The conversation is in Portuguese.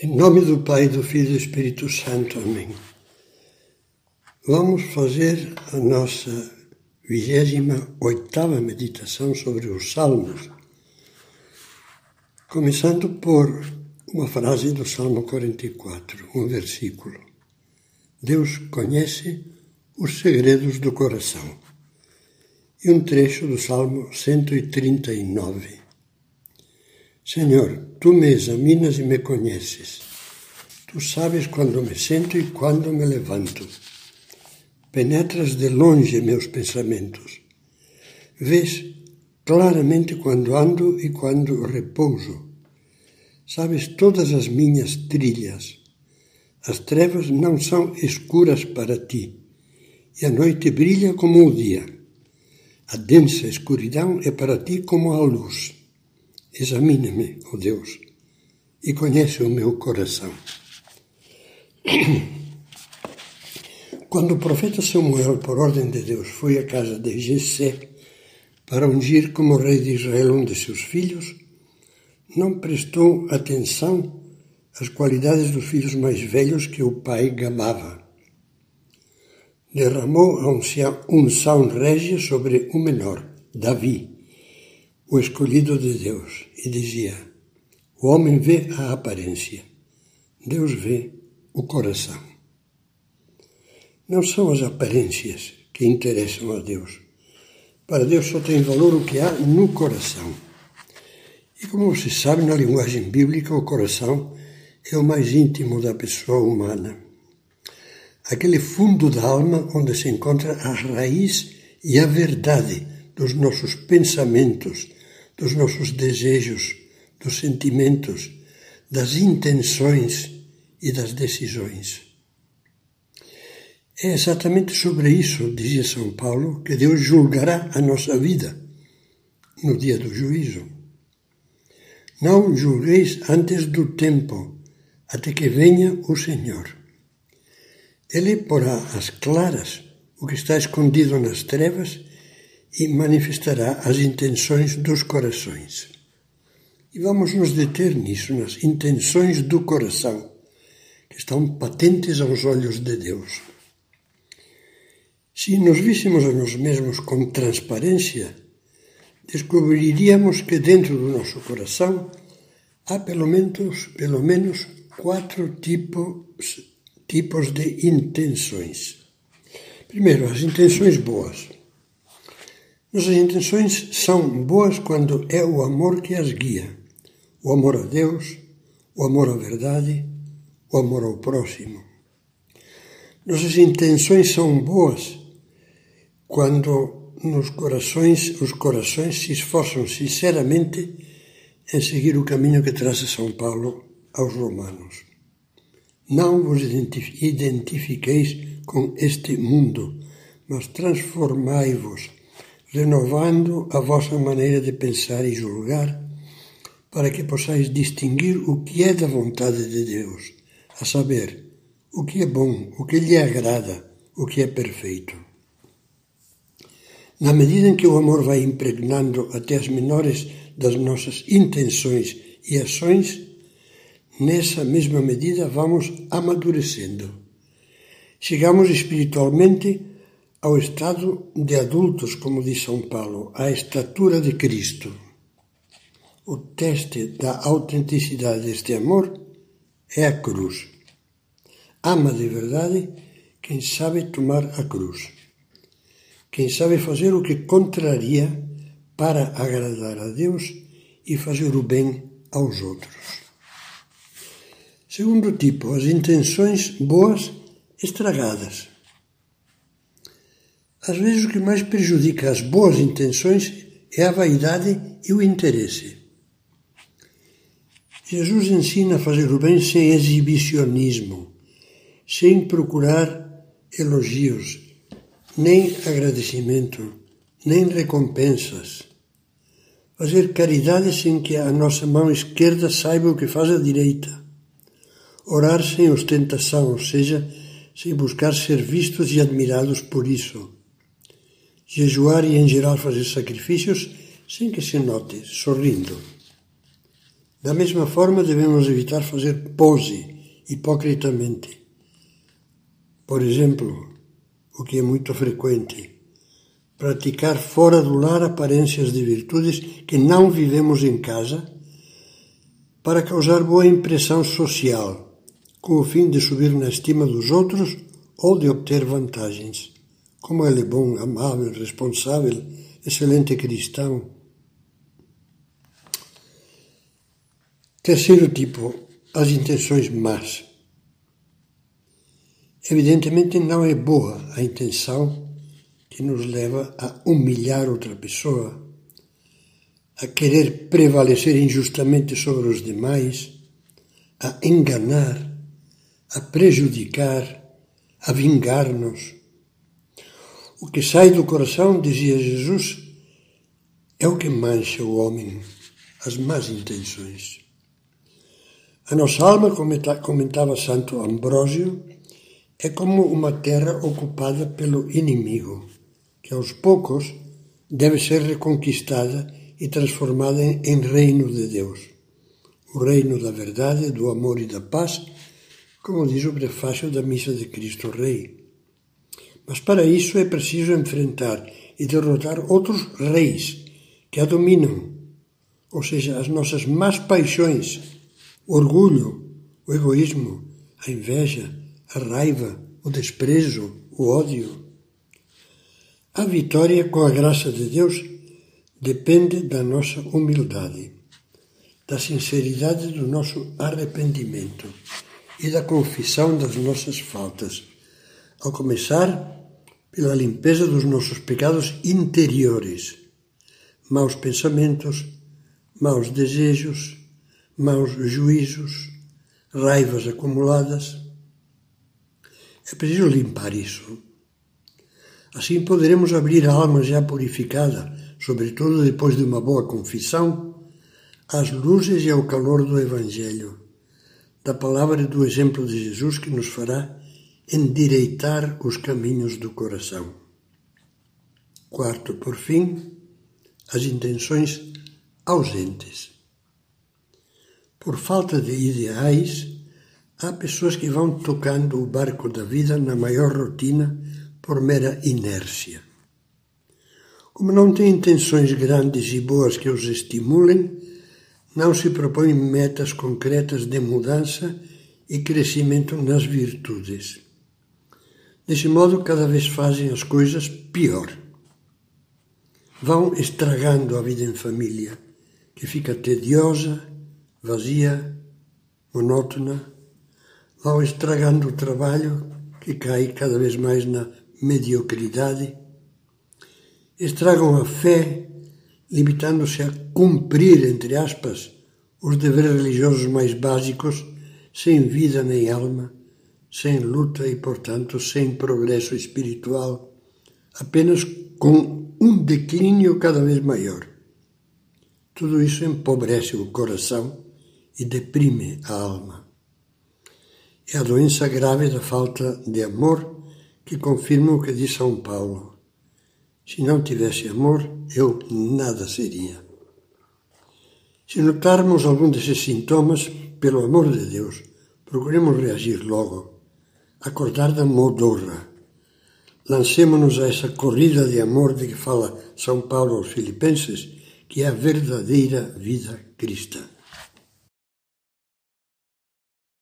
Em nome do Pai, do Filho e do Espírito Santo. Amém. Vamos fazer a nossa vigésima oitava meditação sobre os Salmos, começando por uma frase do Salmo 44, um versículo. Deus conhece os segredos do coração. E um trecho do Salmo 139. Senhor, tu me examinas e me conheces. Tu sabes quando me sento e quando me levanto. Penetras de longe meus pensamentos. Vês claramente quando ando e quando repouso. Sabes todas as minhas trilhas. As trevas não são escuras para ti, e a noite brilha como o dia. A densa escuridão é para ti como a luz. Examina-me, ó oh Deus, e conhece o meu coração. Quando o profeta Samuel, por ordem de Deus, foi à casa de Jessé para ungir como rei de Israel um de seus filhos, não prestou atenção às qualidades dos filhos mais velhos que o pai gamava. Derramou a unção régia sobre o menor, Davi, o escolhido de Deus, e dizia: O homem vê a aparência, Deus vê o coração. Não são as aparências que interessam a Deus. Para Deus só tem valor o que há no coração. E como você sabe, na linguagem bíblica, o coração é o mais íntimo da pessoa humana. Aquele fundo da alma onde se encontra a raiz e a verdade dos nossos pensamentos, dos nossos desejos, dos sentimentos, das intenções e das decisões. É exatamente sobre isso, dizia São Paulo, que Deus julgará a nossa vida no dia do juízo. Não julgueis antes do tempo, até que venha o Senhor. Ele porá às claras o que está escondido nas trevas e manifestará as intenções dos corações. E vamos nos deter nisso, nas intenções do coração, que estão patentes aos olhos de Deus. Se nos víssemos a nós mesmos com transparência, descobriríamos que dentro do nosso coração há pelo menos, pelo menos quatro tipos, tipos de intenções. Primeiro, as intenções boas. Nossas intenções são boas quando é o amor que as guia. O amor a Deus, o amor à verdade, o amor ao próximo. Nossas intenções são boas quando nos corações, os corações se esforçam sinceramente em seguir o caminho que traça São Paulo aos romanos. Não vos identifiqueis com este mundo, mas transformai-vos renovando a vossa maneira de pensar e julgar, para que possais distinguir o que é da vontade de Deus, a saber, o que é bom, o que lhe agrada, o que é perfeito. Na medida em que o amor vai impregnando até as menores das nossas intenções e ações, nessa mesma medida vamos amadurecendo. Chegamos espiritualmente ao estado de adultos, como diz São Paulo, à estatura de Cristo. O teste da autenticidade deste amor é a cruz. Ama de verdade quem sabe tomar a cruz. Quem sabe fazer o que contraria para agradar a Deus e fazer o bem aos outros. Segundo tipo, as intenções boas estragadas. Às vezes o que mais prejudica as boas intenções é a vaidade e o interesse. Jesus ensina a fazer o bem sem exibicionismo, sem procurar elogios, nem agradecimento, nem recompensas. Fazer caridade sem que a nossa mão esquerda saiba o que faz a direita. Orar sem ostentação, ou seja, sem buscar ser vistos e admirados por isso jejuar e, em geral, fazer sacrifícios sem que se note, sorrindo. Da mesma forma, devemos evitar fazer pose hipocritamente. Por exemplo, o que é muito frequente, praticar fora do lar aparências de virtudes que não vivemos em casa para causar boa impressão social, com o fim de subir na estima dos outros ou de obter vantagens. Como ele é bom, amável, responsável, excelente cristão. Terceiro tipo, as intenções más. Evidentemente não é boa a intenção que nos leva a humilhar outra pessoa, a querer prevalecer injustamente sobre os demais, a enganar, a prejudicar, a vingar-nos. O que sai do coração, dizia Jesus, é o que mancha o homem, as más intenções. A nossa alma, comentava Santo Ambrósio, é como uma terra ocupada pelo inimigo que aos poucos deve ser reconquistada e transformada em reino de Deus. O reino da verdade, do amor e da paz, como diz o prefácio da Missa de Cristo Rei. Mas para isso é preciso enfrentar e derrotar outros reis que a dominam, ou seja, as nossas más paixões, o orgulho, o egoísmo, a inveja, a raiva, o desprezo, o ódio. A vitória, com a graça de Deus, depende da nossa humildade, da sinceridade do nosso arrependimento e da confissão das nossas faltas, ao começar pela limpeza dos nossos pecados interiores, maus pensamentos, maus desejos, maus juízos, raivas acumuladas. É preciso limpar isso Assim poderemos abrir a alma já purificada, sobretudo depois de uma boa confissão, às luzes e ao calor do Evangelho, da palavra e do exemplo de Jesus que nos fará endireitar os caminhos do coração. Quarto, por fim, as intenções ausentes. Por falta de ideais, há pessoas que vão tocando o barco da vida na maior rotina por mera inércia. Como não têm intenções grandes e boas que os estimulem, não se propõem metas concretas de mudança e crescimento nas virtudes. Desse modo, cada vez fazem as coisas pior. Vão estragando a vida em família, que fica tediosa, vazia, monótona. Vão estragando o trabalho, que cai cada vez mais na mediocridade, estragam a fé, limitando-se a cumprir, entre aspas, os deveres religiosos mais básicos, sem vida nem alma, sem luta e, portanto, sem progresso espiritual, apenas com um declínio cada vez maior. Tudo isso empobrece o coração e deprime a alma. É a doença grave da falta de amor que confirma o que diz São Paulo. Se não tivesse amor, eu nada seria. Se notarmos algum desses sintomas, pelo amor de Deus, procuremos reagir logo, acordar da modorra. Lancemos-nos a essa corrida de amor de que fala São Paulo aos Filipenses, que é a verdadeira vida cristã.